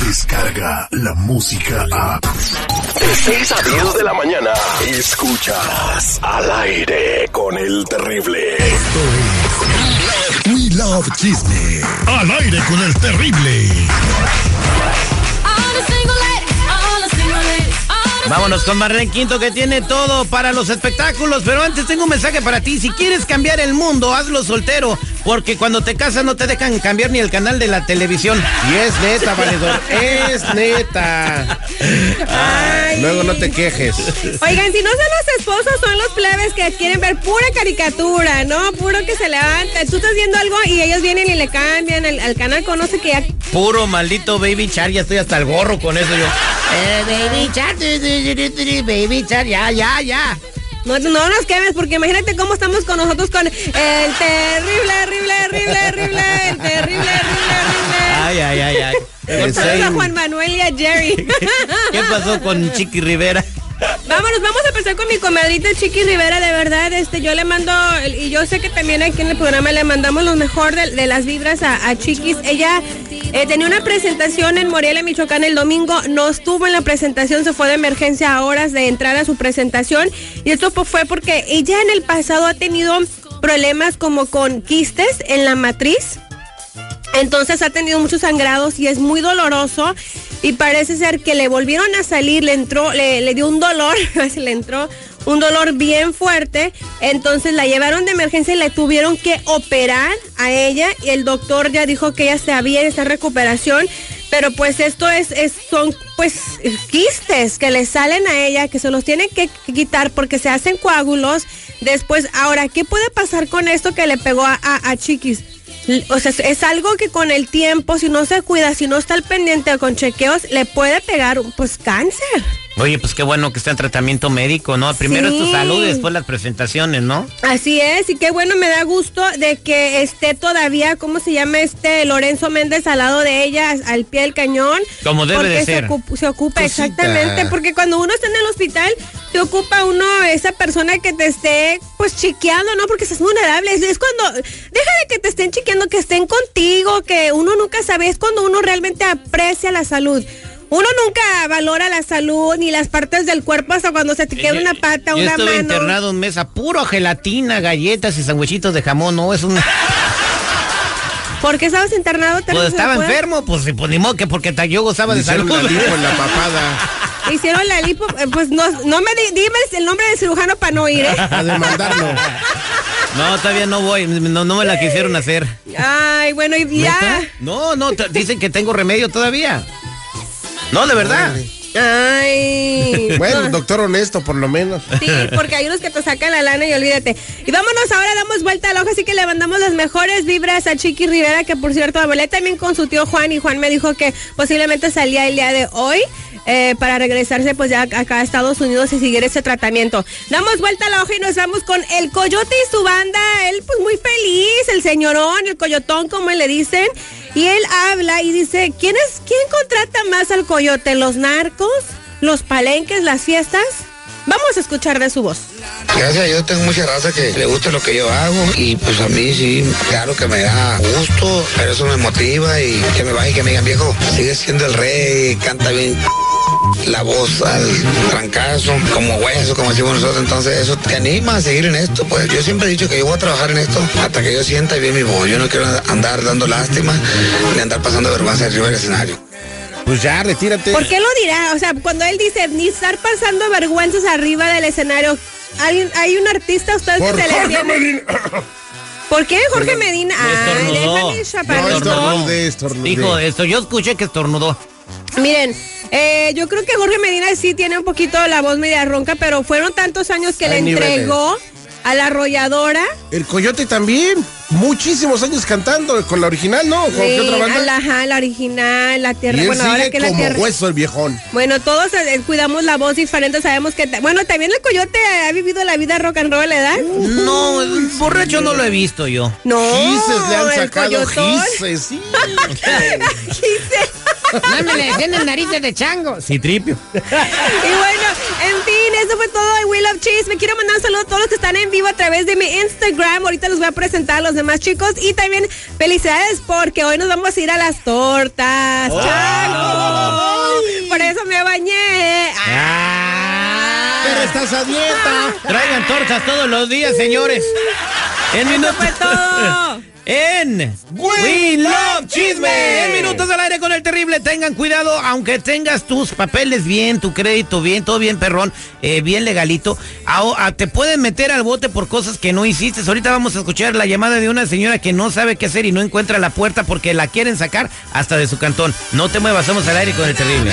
llega la música a... De 6 a 10 de la mañana, escuchas al aire con el terrible. We Love Chisme. Al aire con el terrible. Vámonos con Marlene Quinto que tiene todo para los espectáculos, pero antes tengo un mensaje para ti. Si quieres cambiar el mundo, hazlo soltero, porque cuando te casas no te dejan cambiar ni el canal de la televisión. Y es neta, valedor, es neta. Ay. Luego no te quejes. Oigan, si no son los esposos, son los plebes que quieren ver pura caricatura, ¿no? Puro que se levanta. Tú estás viendo algo y ellos vienen y le cambian el, al canal, conoce que ya... Puro maldito Baby Char, ya estoy hasta el gorro con eso yo. Eh, baby Char, Baby Char, ya, ya, ya. No, no nos quemes, porque imagínate cómo estamos con nosotros con el terrible, horrible, horrible, horrible, el terrible, horrible, horrible. Ay, ay, ay, ay. Saludos a Juan Manuel y a Jerry. ¿Qué pasó con Chiqui Rivera? Vámonos, vamos a empezar con mi comadrita Chiqui Rivera, de verdad, este, yo le mando, y yo sé que también aquí en el programa le mandamos lo mejor de, las vibras a, Chiquis. Ella eh, tenía una presentación en Morelia, Michoacán, el domingo, no estuvo en la presentación, se fue de emergencia a horas de entrar a su presentación, y esto fue porque ella en el pasado ha tenido problemas como con quistes en la matriz. Entonces ha tenido muchos sangrados y es muy doloroso. Y parece ser que le volvieron a salir, le entró, le, dio un dolor, le entró un dolor bien fuerte. Entonces la llevaron de emergencia y le tuvieron que operar a ella. Y el doctor ya dijo que ella bien, está en recuperación. Pero pues esto es, es son pues quistes que le salen a ella, que se los tienen que quitar porque se hacen coágulos. Después, ahora, ¿qué puede pasar con esto que le pegó a, a, a Chiquis? O sea, es algo que con el tiempo, si no se cuida, si no está al pendiente con chequeos, le puede pegar pues cáncer. Oye, pues qué bueno que está en tratamiento médico, ¿no? Primero Sí. es tu salud y después las presentaciones, ¿no? Así es, y qué bueno, me da gusto de que esté todavía, ¿cómo se llama este Lorenzo Méndez al lado de ella, al pie del cañón? Como debe porque de se ser. ocupa, se ocupa exactamente, porque cuando uno está en el hospital, se ocupa uno, esa persona que te esté, pues, chiqueando, ¿no? Porque estás vulnerable, es, es cuando, deja de que te estén chiqueando, que estén contigo, que uno nunca sabe, es cuando uno realmente aprecia la salud. Uno nunca valora la salud ni las partes del cuerpo hasta cuando se te queda una pata, Yo una estuve mano. internado un mes a puro gelatina, galletas y sandwichitos de jamón, ¿no? Es un... ¿Por qué estabas internado? ¿Te Pues estaba enfermo, pues, pues ni modo que porque yo gozaba de salud. la en la papada. Hicieron la lipo, eh, pues no, no me di- dime el nombre del cirujano para no ir, ¿eh? A demandarlo. No, todavía no voy, no, no me la quisieron hacer. Ay, bueno, y ya. No, no, dicen que tengo remedio todavía. No, de verdad. Ay. Bueno, No. doctor honesto, por lo menos. Sí, porque hay unos que te sacan la lana y olvídate. Y vámonos, ahora damos vuelta al ojo, así que le mandamos las mejores vibras a Chiqui Rivera, que por cierto hablé también con su tío Juan y Juan me dijo que posiblemente salía el día de hoy eh, para regresarse pues ya acá a Estados Unidos y seguir ese tratamiento. Damos vuelta al ojo y nos vamos con el Coyote y su banda, él pues muy feliz, el señorón, el coyotón como le dicen. Y él habla y dice, ¿quién es, quién contrata más al coyote? ¿Los narcos? ¿Los palenques? ¿Las fiestas? Vamos a escuchar de su voz. Gracias a Dios tengo mucha raza que le gusta lo que yo hago y pues a mí sí, claro que me da gusto, pero eso me motiva y que me baje y que me digan, viejo, sigue siendo el rey, canta bien la voz al trancazo, como hueso, como decimos nosotros, entonces eso te anima a seguir en esto, pues yo siempre he dicho que yo voy a trabajar en esto hasta que yo sienta bien mi voz, yo no quiero andar dando lástima ni andar pasando vergüenza arriba del escenario. Pues ya, retírate. ¿Por qué lo dirá? O sea, cuando él dice ni estar pasando vergüenzas arriba del escenario, ¿hay, hay un artista a ustedes Por que se le Jorge tiene? Medina. ¿Por qué Jorge Medina? Ay, déjame. Dijo esto, yo escuché que estornudó. Miren, eh, yo creo que Jorge Medina sí tiene un poquito la voz media ronca, pero fueron tantos años que Hay le niveles. entregó a la arrolladora. El coyote también. Muchísimos años cantando con la original, ¿no? ¿Con qué otra la, ajá, la original, la Y tierra. él Bueno, ahora que la como tierra. hueso el viejón. Bueno, todos eh, cuidamos la voz diferente, sabemos que... Bueno, también el coyote ha vivido la vida rock and roll, ¿verdad? No, el borracho no lo he visto yo. No, Gises le han sacado gises, sí. Gises. No me le el narices de chango. Sí, tripio. Y bueno, en fin, eso fue todo de We Love Cheese. Me quiero mandar un saludo a todos los que están en vivo a través de mi Instagram. Ahorita los voy a presentar a los demás chicos. Y también felicidades porque hoy nos vamos a ir a las tortas. ¡Chango! Por eso me bañé. Ah. Pero estás a dieta. Traigan tortas todos los días, señores. En Eso minutos. fue todo. En We Love Chisme. En minutos al aire con el terrible. Tengan cuidado, aunque tengas tus papeles bien, tu crédito bien, todo bien, perrón, eh, bien legalito. te pueden meter al bote por cosas que no hiciste. Ahorita vamos a escuchar la llamada de una señora que no sabe qué hacer y no encuentra la puerta porque la quieren sacar hasta de su cantón. No te muevas, somos al aire con el terrible.